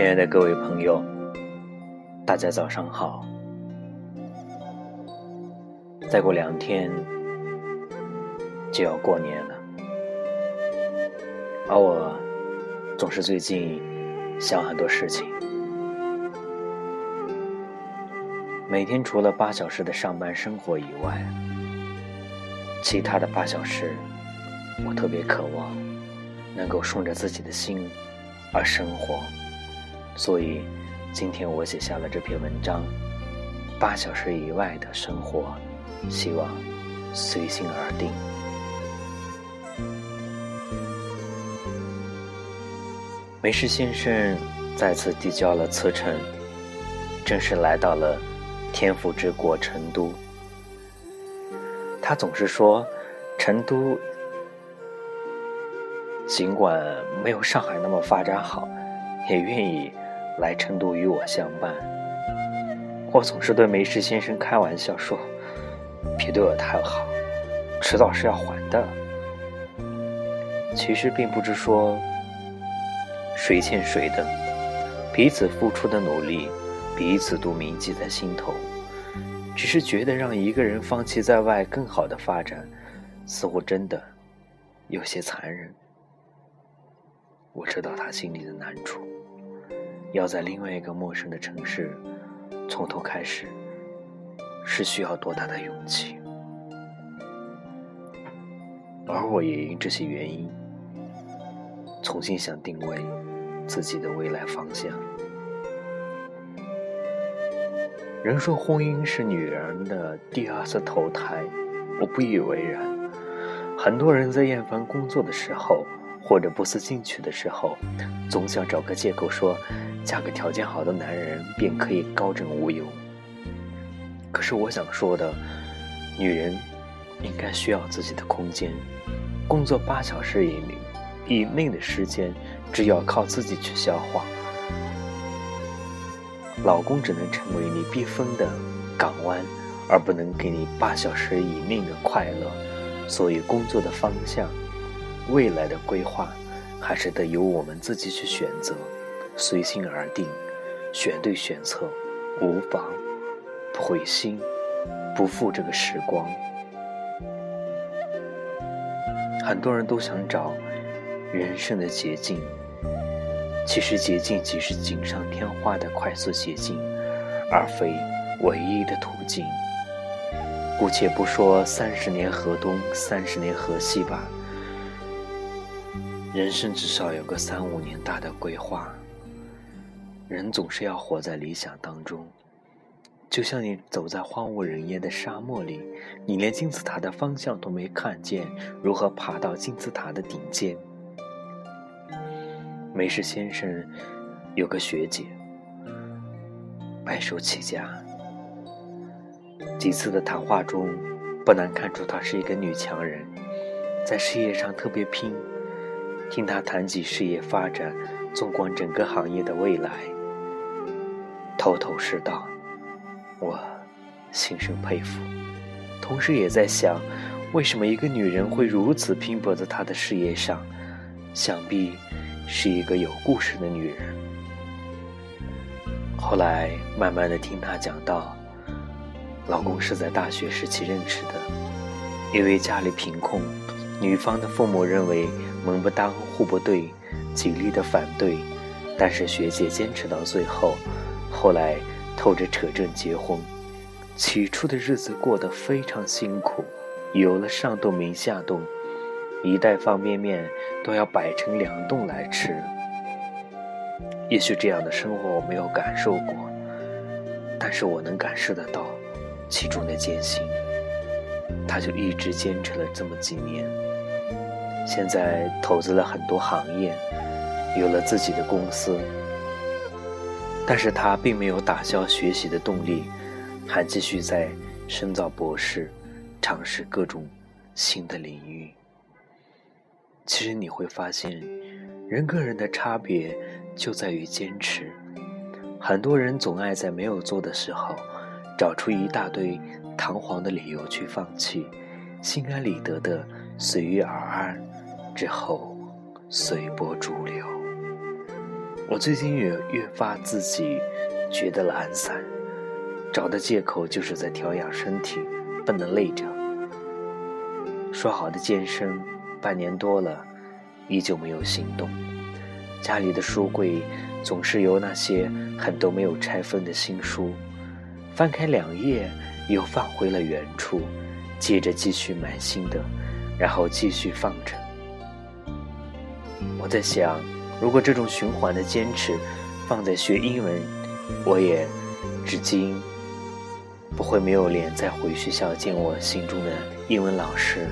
亲爱的各位朋友，大家早上好。再过两天就要过年了，而我总是最近想很多事情。每天除了八小时的上班生活以外，其他的八小时，我特别渴望能够顺着自己的心而生活。所以，今天我写下了这篇文章。八小时以外的生活，希望随心而定。梅氏先生再次递交了辞呈，正式来到了天府之国成都。他总是说，成都尽管没有上海那么发展好，也愿意。来成都与我相伴，我总是对梅氏先生开玩笑说：“别对我太好，迟早是要还的。”其实并不是说谁欠谁的，彼此付出的努力，彼此都铭记在心头。只是觉得让一个人放弃在外更好的发展，似乎真的有些残忍。我知道他心里的难处。要在另外一个陌生的城市从头开始，是需要多大的勇气？而我也因这些原因，重新想定位自己的未来方向。人说婚姻是女人的第二次投胎，我不以为然。很多人在厌烦工作的时候，或者不思进取的时候，总想找个借口说。嫁个条件好的男人，便可以高枕无忧。可是我想说的，女人应该需要自己的空间。工作八小时以内以内的时间，只要靠自己去消化。老公只能成为你避风的港湾，而不能给你八小时以内的快乐。所以，工作的方向、未来的规划，还是得由我们自己去选择。随心而定，选对选择，无妨，不灰心，不负这个时光。很多人都想找人生的捷径，其实捷径即是锦上添花的快速捷径，而非唯一的途径。姑且不说三十年河东，三十年河西吧，人生至少有个三五年大的规划。人总是要活在理想当中，就像你走在荒无人烟的沙漠里，你连金字塔的方向都没看见，如何爬到金字塔的顶尖？梅氏先生有个学姐，白手起家，几次的谈话中，不难看出她是一个女强人，在事业上特别拼。听她谈及事业发展，纵观整个行业的未来。头头是道，我心生佩服，同时也在想，为什么一个女人会如此拼搏在她的事业上？想必是一个有故事的女人。后来慢慢的听她讲到，老公是在大学时期认识的，因为家里贫困，女方的父母认为门不当户不对，极力的反对，但是学姐坚持到最后。后来偷着扯证结婚，起初的日子过得非常辛苦，有了上顿没下顿，一袋方便面都要摆成两顿来吃。也许这样的生活我没有感受过，但是我能感受得到其中的艰辛。他就一直坚持了这么几年，现在投资了很多行业，有了自己的公司。但是他并没有打消学习的动力，还继续在深造博士，尝试各种新的领域。其实你会发现，人跟人的差别就在于坚持。很多人总爱在没有做的时候，找出一大堆堂皇的理由去放弃，心安理得的随遇而安，之后随波逐流。我最近也越发自己觉得懒散，找的借口就是在调养身体，不能累着。说好的健身，半年多了，依旧没有行动。家里的书柜总是有那些很多没有拆封的新书，翻开两页又放回了原处，接着继续买新的，然后继续放着。我在想，如果这种循环的坚持放在学英文，我也至今不会没有脸再回学校见我心中的英文老师。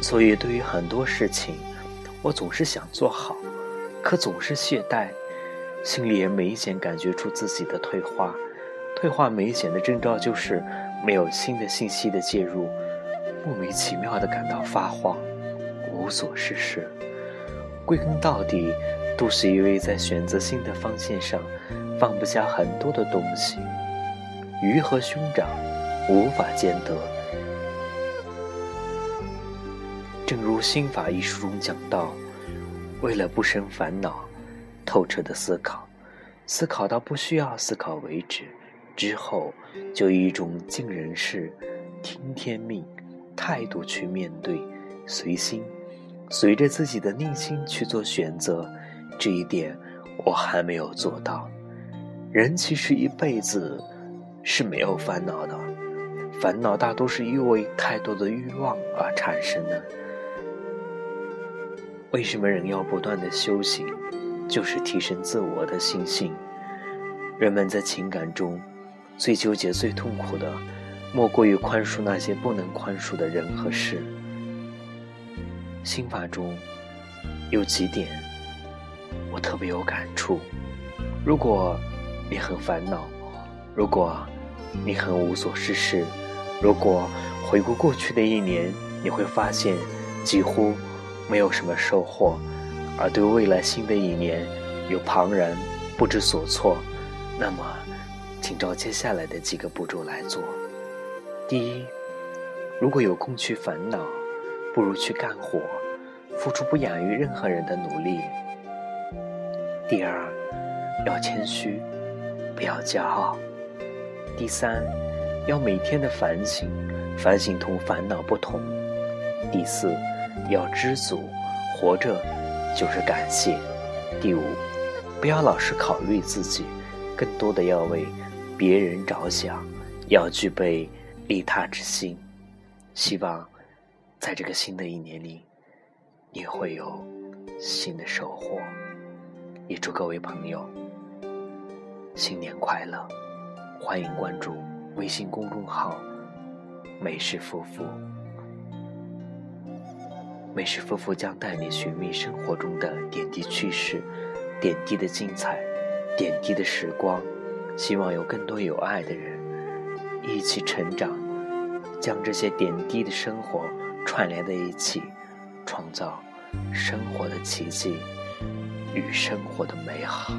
所以，对于很多事情，我总是想做好。可总是懈怠，心里也明显感觉出自己的退化。退化明显的征兆就是没有新的信息的介入，莫名其妙的感到发慌，无所事事。归根到底，都是因为在选择新的方向上放不下很多的东西。鱼和熊掌无法兼得。正如《心法》一书中讲到。为了不生烦恼，透彻的思考，思考到不需要思考为止，之后就以一种尽人事、听天命态度去面对，随心，随着自己的内心去做选择。这一点我还没有做到。人其实一辈子是没有烦恼的，烦恼大多是因为太多的欲望而产生的。为什么人要不断的修行？就是提升自我的心性。人们在情感中最纠结、最痛苦的，莫过于宽恕那些不能宽恕的人和事。心法中有几点我特别有感触：如果你很烦恼，如果你很无所事事，如果回顾过去的一年，你会发现几乎。没有什么收获，而对未来新的一年有茫然不知所措，那么，请照接下来的几个步骤来做。第一，如果有空去烦恼，不如去干活，付出不亚于任何人的努力。第二，要谦虚，不要骄傲。第三，要每天的反省，反省同烦恼不同。第四。要知足，活着就是感谢。第五，不要老是考虑自己，更多的要为别人着想，要具备利他之心。希望在这个新的一年里，你会有新的收获。也祝各位朋友新年快乐！欢迎关注微信公众号“美食夫妇”。美食夫妇将带你寻觅生活中的点滴趣事、点滴的精彩、点滴的时光，希望有更多有爱的人一起成长，将这些点滴的生活串联在一起，创造生活的奇迹与生活的美好。